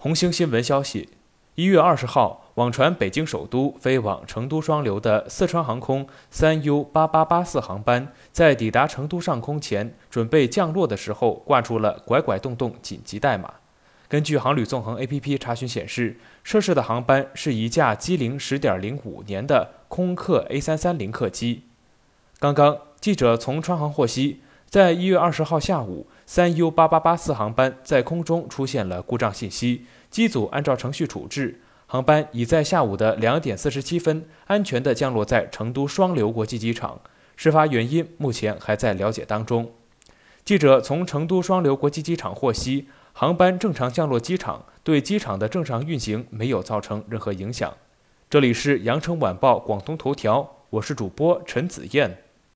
红星新闻消息，一月二十号，网传北京首都飞往成都双流的四川航空三 U 八八八四航班，在抵达成都上空前，准备降落的时候挂出了拐拐动动紧急代码。根据航旅纵横 APP 查询显示，涉事的航班是一架机龄十点零五年的空客 A 三三零客机。刚刚，记者从川航获悉。在一月二十号下午，三 U 八八八四航班在空中出现了故障信息，机组按照程序处置，航班已在下午的两点四十七分安全地降落在成都双流国际机场。事发原因目前还在了解当中。记者从成都双流国际机场获悉，航班正常降落机场，对机场的正常运行没有造成任何影响。这里是羊城晚报广东头条，我是主播陈子燕。